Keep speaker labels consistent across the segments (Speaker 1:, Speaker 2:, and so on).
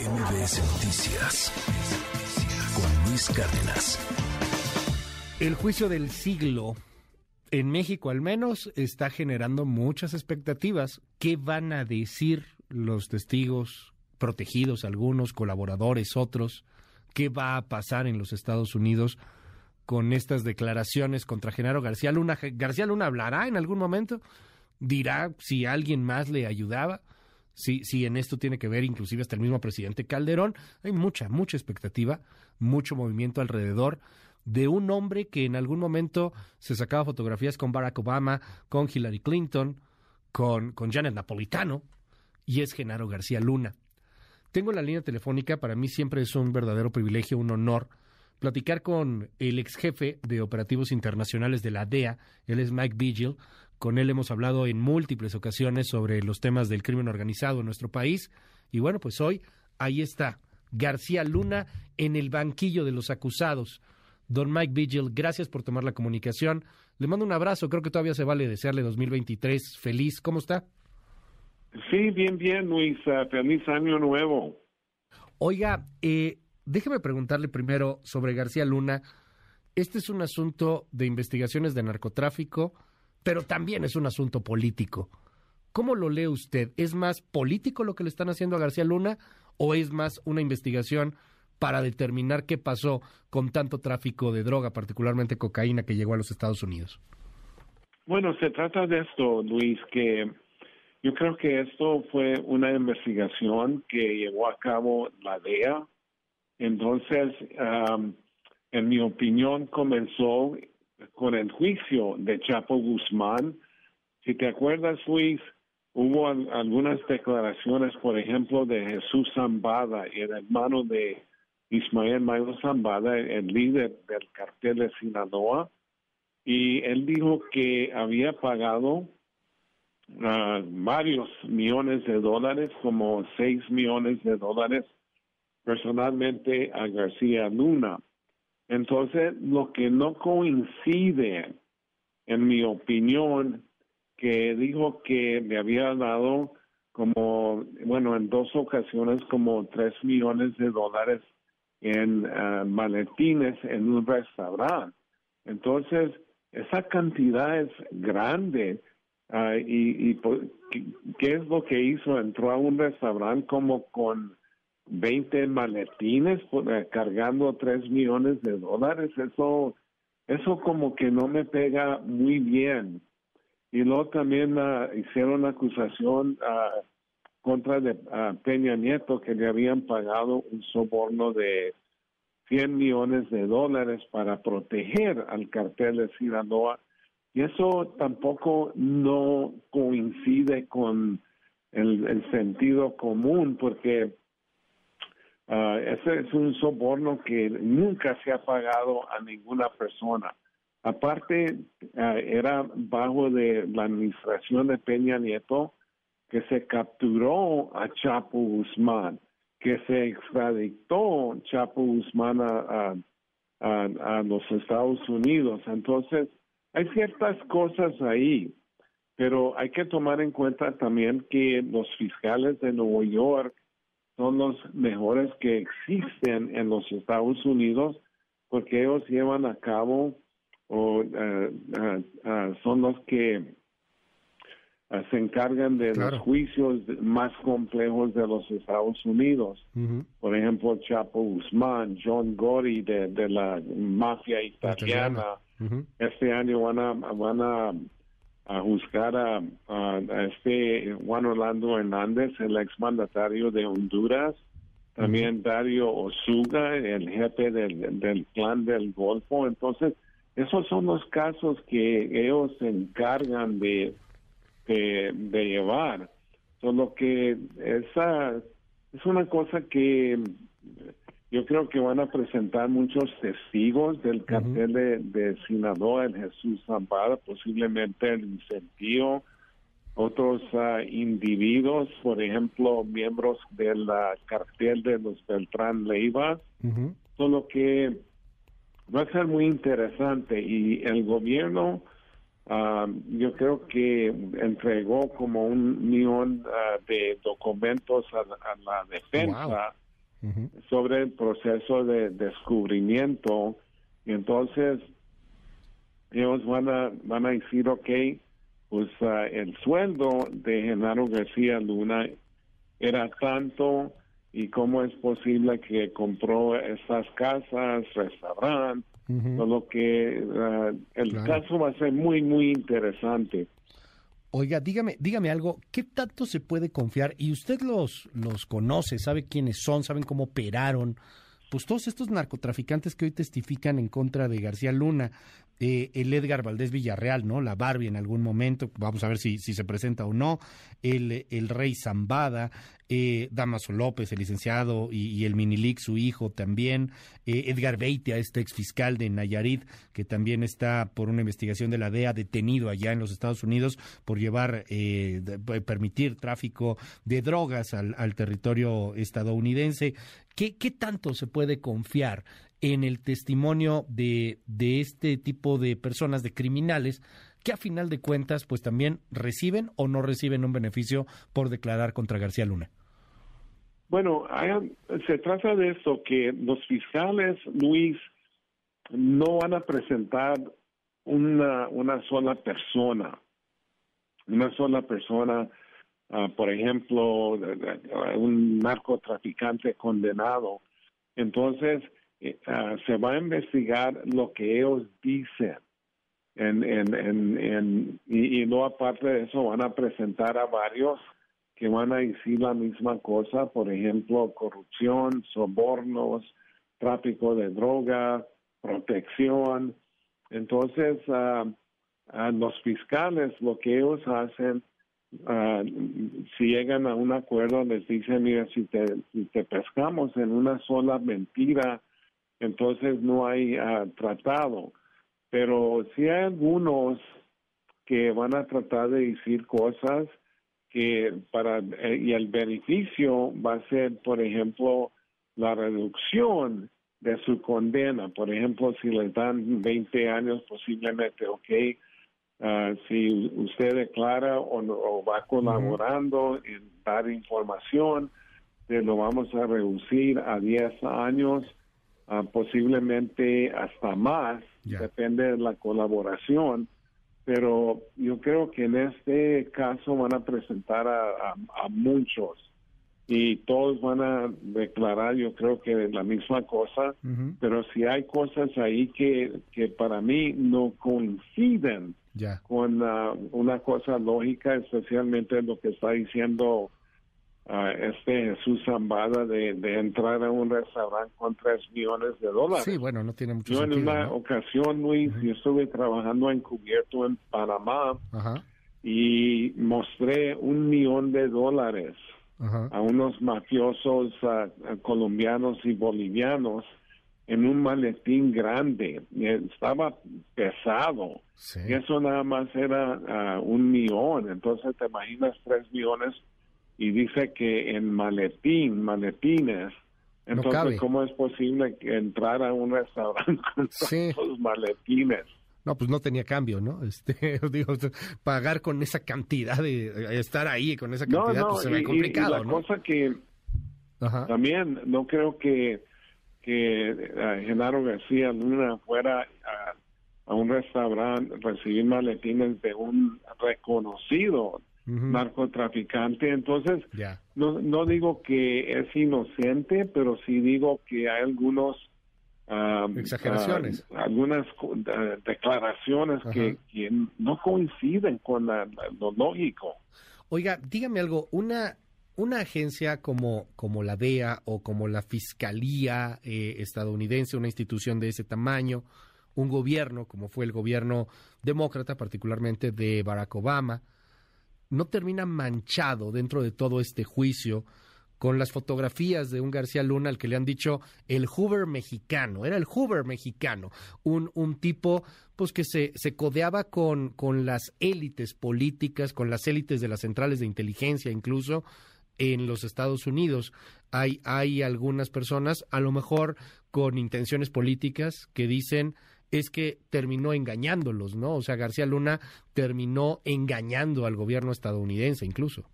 Speaker 1: MBS Noticias con Luis Cárdenas.
Speaker 2: El juicio del siglo, en México al menos, está generando muchas expectativas. ¿Qué van a decir los testigos, protegidos algunos, colaboradores otros? ¿Qué va a pasar en los Estados Unidos con estas declaraciones contra Genaro García Luna? ¿García Luna hablará en algún momento? ¿Dirá si alguien más le ayudaba? Sí, sí, en esto tiene que ver inclusive hasta el mismo presidente Calderón. Hay mucha, mucha expectativa, mucho movimiento alrededor de un hombre que en algún momento se sacaba fotografías con Barack Obama, con Hillary Clinton, con, con Janet Napolitano, y es Genaro García Luna. Tengo la línea telefónica, para mí siempre es un verdadero privilegio, un honor, platicar con el ex jefe de operativos internacionales de la DEA, él es Mike Vigil, con él hemos hablado en múltiples ocasiones sobre los temas del crimen organizado en nuestro país. Y bueno, pues hoy ahí está García Luna en el banquillo de los acusados. Don Mike Vigil, gracias por tomar la comunicación. Le mando un abrazo, creo que todavía se vale desearle 2023 feliz. ¿Cómo está?
Speaker 3: Sí, bien, bien, Luis. Feliz año nuevo.
Speaker 2: Oiga, eh, déjeme preguntarle primero sobre García Luna. Este es un asunto de investigaciones de narcotráfico pero también es un asunto político. ¿Cómo lo lee usted? ¿Es más político lo que le están haciendo a García Luna o es más una investigación para determinar qué pasó con tanto tráfico de droga, particularmente cocaína, que llegó a los Estados Unidos?
Speaker 3: Bueno, se trata de esto, Luis, que yo creo que esto fue una investigación que llevó a cabo la DEA. Entonces, en mi opinión, comenzó con el juicio de Chapo Guzmán. Si te acuerdas, Luis, hubo algunas declaraciones, por ejemplo, de Jesús Zambada, el hermano de Ismael Mayo Zambada, el líder del cartel de Sinaloa, y él dijo que había pagado ah, varios millones de dólares, como seis millones de dólares personalmente a García Luna. Entonces, lo que no coincide, en mi opinión, que dijo que le había dado como, bueno, en dos ocasiones como tres millones de dólares en uh, maletines en un restaurante. Entonces, esa cantidad es grande. Uh, y, y ¿qué es lo que hizo? Entró a un restaurante como con 20 maletines eh, cargando 3 millones de dólares, eso, eso como que no me pega muy bien. Y luego también uh, hicieron acusación uh, contra de Peña Nieto que le habían pagado un soborno de 100 millones de dólares para proteger al cartel de Sinaloa. Y eso tampoco no coincide con el sentido común, porque Uh, ese es un soborno que nunca se ha pagado a ninguna persona. Aparte, uh, era bajo de la administración de Peña Nieto que se capturó a Chapo Guzmán, que se extraditó Chapo Guzmán a, a los Estados Unidos. Entonces, hay ciertas cosas ahí, pero hay que tomar en cuenta también que los fiscales de Nueva York son los mejores que existen en los Estados Unidos porque ellos llevan a cabo o eh, son los que se encargan de los juicios más complejos de los Estados Unidos. Por ejemplo, Chapo Guzmán, John Gotti de, la mafia italiana. Este año van a, van a a juzgar a, este Juan Orlando Hernández, el exmandatario de Honduras, también Dario Osuga, el jefe del, del clan del Golfo. Entonces, esos son los casos que ellos se encargan de, de, de llevar. Solo que esa es una cosa que yo creo que van a presentar muchos testigos del cartel de, Sinaloa, el Jesús Zampara, posiblemente el incentivo, otros ah, individuos, por ejemplo, miembros del cartel de los Beltrán Leiva, solo que va a ser muy interesante y el gobierno ah, yo creo que entregó como un millón ah, de documentos a, la defensa sobre el proceso de descubrimiento. Y entonces ellos van a, van a decir, ok, pues el sueldo de Genaro García Luna era tanto y cómo es posible que compró estas casas, restaurantes, lo que eh, el caso va a ser muy, muy interesante.
Speaker 2: Oiga, dígame, dígame algo, ¿qué tanto se puede confiar? Y usted los, los conoce, sabe quiénes son, saben cómo operaron, pues todos estos narcotraficantes que hoy testifican en contra de García Luna, eh, el Edgar Valdés Villarreal, ¿no? La Barbie en algún momento, vamos a ver si, si se presenta o no, el, el Rey Zambada, eh, Damaso López, el licenciado, y, el Minilic, su hijo también, eh, Edgar Beitia, este ex fiscal de Nayarit, que también está por una investigación de la DEA detenido allá en los Estados Unidos por llevar, eh, permitir tráfico de drogas al territorio estadounidense. ¿Qué, ¿Qué tanto se puede confiar en el testimonio de, de este tipo de personas, de criminales, que a final de cuentas, pues también reciben o no reciben un beneficio por declarar contra García Luna?
Speaker 3: Bueno, se trata de esto, que los fiscales, Luis, no van a presentar una, una sola persona, una sola persona, ah, por ejemplo, un narcotraficante condenado. Entonces, eh, ah, se va a investigar lo que ellos dicen. En, en, y, y no aparte de eso, van a presentar a varios que van a decir la misma cosa, por ejemplo, corrupción, sobornos, tráfico de droga, protección. Entonces, a los fiscales lo que ellos hacen, si llegan a un acuerdo, les dicen, mira, si te, pescamos en una sola mentira, entonces no hay tratado. Pero si hay algunos que van a tratar de decir cosas que para eh, y el beneficio va a ser, por ejemplo, la reducción de su condena. Por ejemplo, si le dan 20 años, posiblemente, ok, ah, si usted declara o, va colaborando en dar información, lo vamos a reducir a 10 años, uh, posiblemente hasta más, depende de la colaboración. Pero yo creo que en este caso van a presentar a, muchos y todos van a declarar, yo creo que la misma cosa, pero si hay cosas ahí que, que para mí no coinciden con una cosa lógica, especialmente lo que está diciendo este Jesús Zambada de, entrar a un restaurante con tres millones de dólares.
Speaker 2: Sí, bueno, no tiene mucho
Speaker 3: yo
Speaker 2: sentido.
Speaker 3: en una ocasión, Luis, yo estuve trabajando encubierto en Panamá y mostré un millón de dólares a unos mafiosos colombianos y bolivianos en un maletín grande. Estaba pesado. Y eso nada más era un millón. Entonces, te imaginas tres millones y dice que en maletín, maletines, entonces, ¿cómo es posible entrar a un restaurante con esos maletines?
Speaker 2: No, pues no tenía cambio, ¿no? Este, digo, pagar con esa cantidad de estar ahí con esa cantidad, pues se ve complicado,
Speaker 3: y la cosa que también no creo que que uh, Genaro García Luna fuera a, a un restaurante recibir maletines de un reconocido narcotraficante. Entonces, no, no digo que es inocente, pero sí digo que hay algunos...
Speaker 2: Exageraciones.
Speaker 3: algunas declaraciones que, no coinciden con lo lógico.
Speaker 2: Oiga, dígame algo, una una agencia como, como la DEA o como la Fiscalía eh, estadounidense, una institución de ese tamaño, un gobierno como fue el gobierno demócrata, particularmente de Barack Obama, no termina manchado dentro de todo este juicio con las fotografías de un García Luna al que le han dicho el Hoover mexicano, era el Hoover mexicano, un, un tipo pues que se, se codeaba con, con las élites políticas, con las élites de las centrales de inteligencia incluso en los Estados Unidos. Hay, hay algunas personas, a lo mejor con intenciones políticas, que dicen es que terminó engañándolos, ¿no? O sea, García Luna terminó engañando al gobierno estadounidense incluso.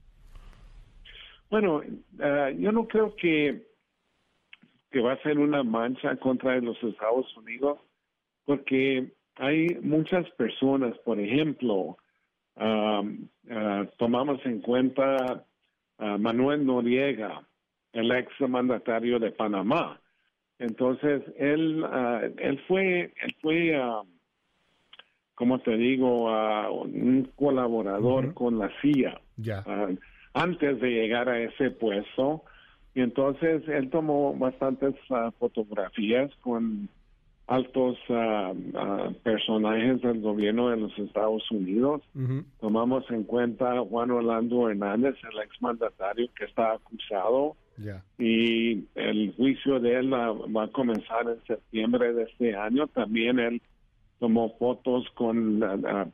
Speaker 3: Bueno, ah, yo no creo que, que va a ser una mancha contra los Estados Unidos, porque hay muchas personas, por ejemplo, ah, tomamos en cuenta a Manuel Noriega, el ex mandatario de Panamá. Entonces, él, ah, él fue, él fue uh, como te digo, un colaborador con la CIA antes de llegar a ese puesto. Y entonces él tomó bastantes fotografías con altos personajes del gobierno de los Estados Unidos. Tomamos en cuenta a Juan Orlando Hernández, el exmandatario que está acusado y el juicio de él va a comenzar en septiembre de este año. También él tomó fotos con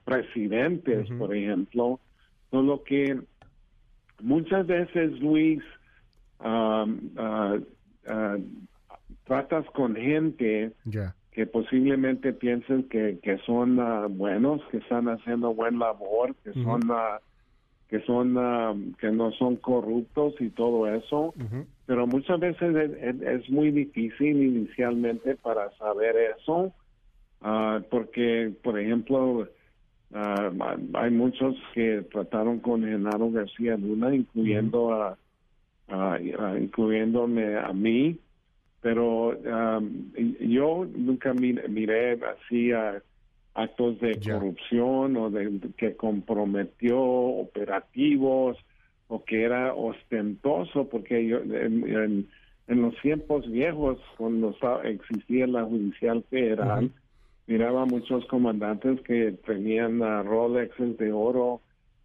Speaker 3: presidentes, por ejemplo. Solo que muchas veces, Luis, tratas con gente que posiblemente piensen que, que son buenos, que están haciendo buen labor, que son que son um, que no son corruptos y todo eso. Pero muchas veces es, muy difícil inicialmente para saber eso uh, porque por ejemplo uh, hay muchos que trataron con Genaro García Luna incluyendo a, incluyéndome a mí pero um, yo nunca miré así a actos de corrupción o de que comprometió operativos o que era ostentoso porque yo en, los tiempos viejos cuando existía la judicial federal miraba muchos comandantes que tenían Rolexes de oro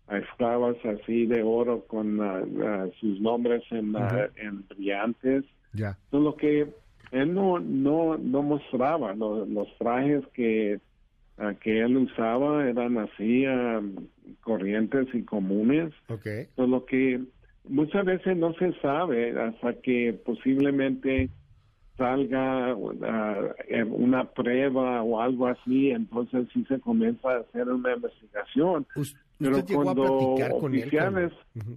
Speaker 3: a esclavas así de oro con sus nombres en, en brillantes lo que él no no no mostraba los trajes que que él usaba eran así corrientes y comunes.
Speaker 2: Okay.
Speaker 3: Lo que muchas veces no se sabe hasta que posiblemente salga uh, una prueba o algo así, entonces sí se comienza a hacer una investigación. Pero cuando oficiales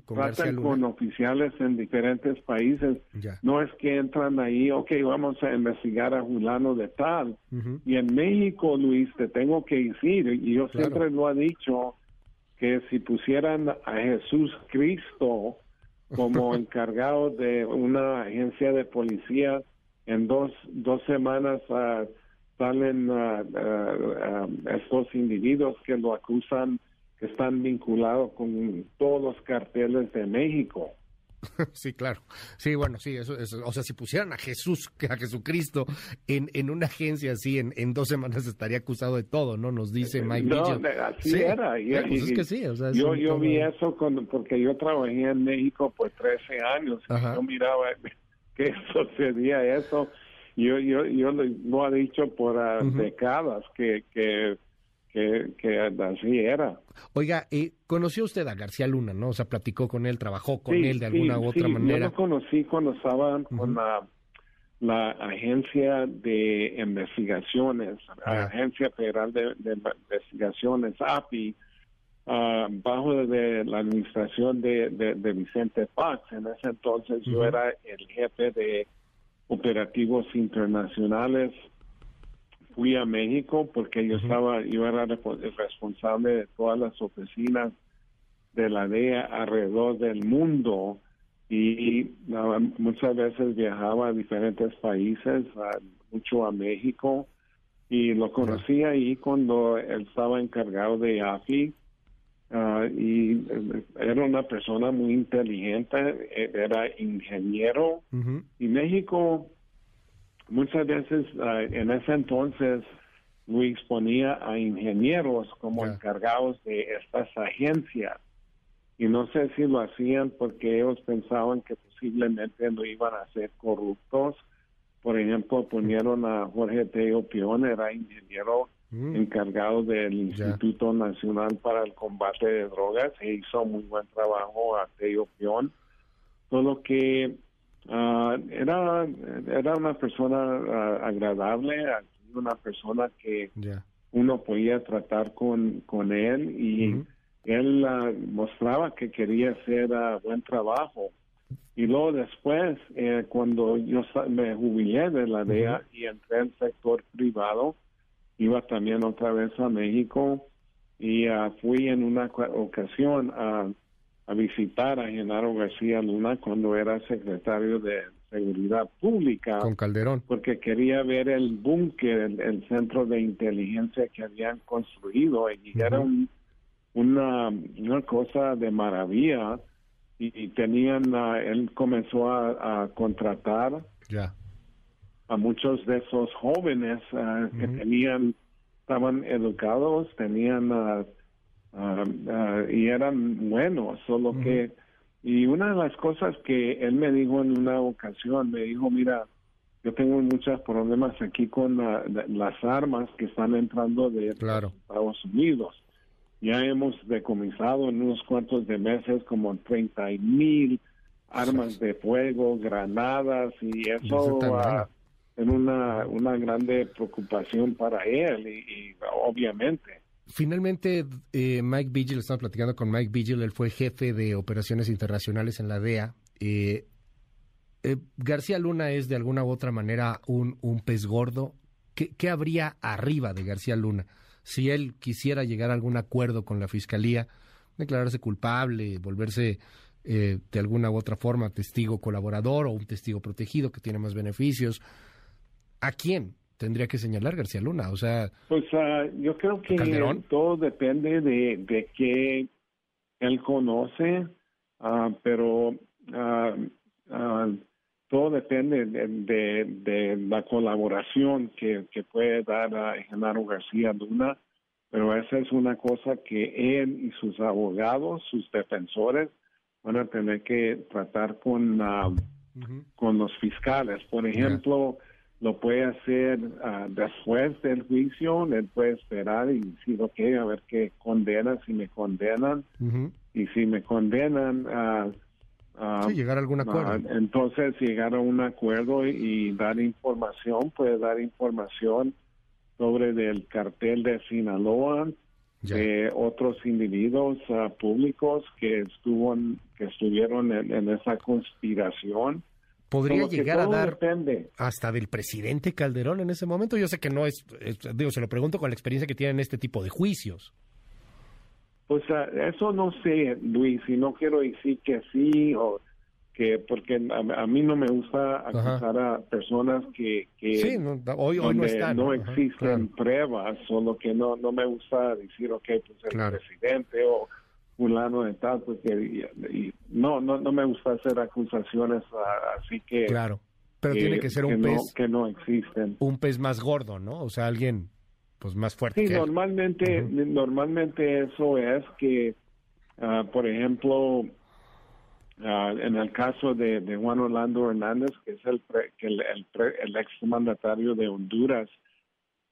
Speaker 3: tratan con oficiales en diferentes países, no es que entran ahí, ok, vamos a investigar a Julano de tal. Y en México, Luis, te tengo que decir, y yo siempre lo he dicho, que si pusieran a Jesús Cristo como encargado de una agencia de policía, en dos, dos semanas uh, salen uh, estos individuos que lo acusan que están vinculados con todos los carteles de México.
Speaker 2: Sí, claro. Sí, bueno, sí, eso, o sea, si pusieran a Jesús, a Jesucristo en, en una agencia así, en, en dos semanas estaría acusado de todo, ¿no? Nos dice Mike
Speaker 3: No, así era. Y,
Speaker 2: pues es que sí, o sea,
Speaker 3: yo, yo vi eso con, porque yo trabajé en México por 13 años y yo miraba que sucedía eso. Yo, yo, yo lo, he dicho por ah, décadas que, que, que, así era.
Speaker 2: Oiga, eh, conoció usted a García Luna, ¿no? O sea, platicó con él, trabajó con él de alguna u otra manera.
Speaker 3: Yo lo conocí cuando estaba con la, la Agencia de Investigaciones, la Agencia Federal de, Investigaciones, API, uh, bajo de la administración de, de, Vicente Fox. En ese entonces yo era el jefe de operativos internacionales. Fui a México porque yo estaba, yo era el responsable de todas las oficinas de la DEA alrededor del mundo y muchas veces viajaba a diferentes países, mucho a México y lo conocí ahí cuando él estaba encargado de AFI Ah, y eh, era una persona muy inteligente, eh, era ingeniero. Y México muchas veces ah, en ese entonces Luis ponía a ingenieros como encargados de estas agencias. Y no sé si lo hacían porque ellos pensaban que posiblemente no iban a ser corruptos. Por ejemplo, ponieron a Jorge Teo Pion, era ingeniero Mm. encargado del Instituto Nacional para el Combate de Drogas e hizo muy buen trabajo a Teo Pion. Solo que ah, era, era una persona ah, agradable, una persona que uno podía tratar con, con él y él ah, mostraba que quería hacer buen trabajo. Y luego después, eh, cuando yo me jubilé de la DEA y entré al sector privado, iba también otra vez a México y ah, fui en una ocasión a, a visitar a Genaro García Luna cuando era secretario de Seguridad Pública.
Speaker 2: Con Calderón.
Speaker 3: Porque quería ver el búnker, el, centro de inteligencia que habían construido y era un una, una cosa de maravilla y, tenían, él comenzó a, contratar
Speaker 2: ya.
Speaker 3: A muchos de esos jóvenes ah, que tenían, estaban educados, tenían ah, y eran buenos, solo que, y una de las cosas que él me dijo en una ocasión, me dijo, mira, yo tengo muchos problemas aquí con las armas que están entrando de Estados Unidos. Ya hemos decomisado en unos cuantos de meses como 30 mil armas de fuego, granadas y eso uh, en una, una grande preocupación para él y, obviamente.
Speaker 2: Finalmente, eh, Mike Vigil, estamos platicando con Mike Vigil, él fue jefe de operaciones internacionales en la DEA. Eh, eh, García Luna es de alguna u otra manera un, un pez gordo. ¿Qué, ¿Qué habría arriba de García Luna? si él quisiera llegar a algún acuerdo con la fiscalía, declararse culpable, volverse eh, de alguna u otra forma testigo colaborador o un testigo protegido que tiene más beneficios, ¿a quién tendría que señalar García Luna? O sea,
Speaker 3: pues ah, yo creo que todo depende de, de qué él conoce, ah, pero ah, todo depende de, la colaboración que, puede dar a Genaro García Luna, pero esa es una cosa que él y sus abogados, sus defensores, van a tener que tratar con, ah, con los fiscales. Por ejemplo, lo puede hacer ah, después del juicio, él puede esperar y decir, ok, a ver qué condena, si me condenan, y si me condenan, uh,
Speaker 2: sí, llegar a algún acuerdo.
Speaker 3: Entonces, llegar a un acuerdo y, dar información, puede dar información sobre el cartel de Sinaloa, de otros individuos públicos que estuvo que estuvieron en, esa conspiración.
Speaker 2: Podría llegar a dar hasta del presidente Calderón en ese momento. Yo sé que no es, digo, se lo pregunto con la experiencia que tienen este tipo de juicios.
Speaker 3: Pues eso no sé, Luis, y no quiero decir que sí o que porque a, mí no me gusta acusar a personas que,
Speaker 2: que no, hoy,
Speaker 3: no, existen pruebas, solo que no no me gusta decir, ok, pues el presidente o fulano de tal, porque no, no no me gusta hacer acusaciones así que
Speaker 2: claro, pero tiene que ser un pez
Speaker 3: que no existen,
Speaker 2: un pez más gordo, ¿no? O sea, alguien pues más fuerte.
Speaker 3: Sí, normalmente, normalmente eso es que, ah, por ejemplo, ah, en el caso de, Juan Orlando Hernández, que es el, el, el, ex mandatario de Honduras,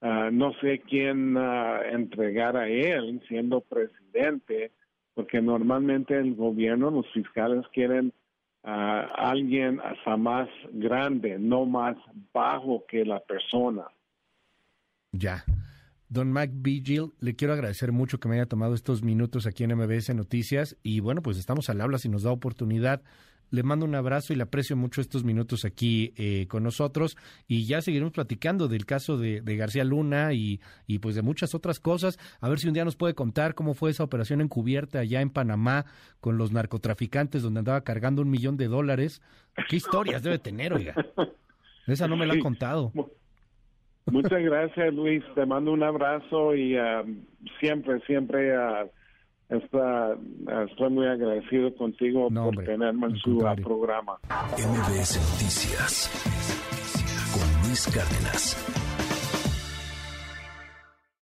Speaker 3: ah, no sé quién entregar a él siendo presidente, porque normalmente el gobierno, los fiscales quieren a alguien hasta más grande, no más bajo que la persona.
Speaker 2: Ya. Don Mac Vigil, le quiero agradecer mucho que me haya tomado estos minutos aquí en MBS Noticias y bueno, pues estamos al habla si nos da oportunidad. Le mando un abrazo y le aprecio mucho estos minutos aquí eh, con nosotros y ya seguiremos platicando del caso de, García Luna y, y, pues de muchas otras cosas. A ver si un día nos puede contar cómo fue esa operación encubierta allá en Panamá con los narcotraficantes donde andaba cargando un millón de dólares. ¿Qué historias debe tener, oiga? Esa no me la ha contado.
Speaker 3: Muchas gracias, Luis. Te mando un abrazo y uh, siempre, siempre uh, está, estoy muy agradecido contigo por tenerme en su programa.
Speaker 1: MBS Noticias con Luis Cárdenas.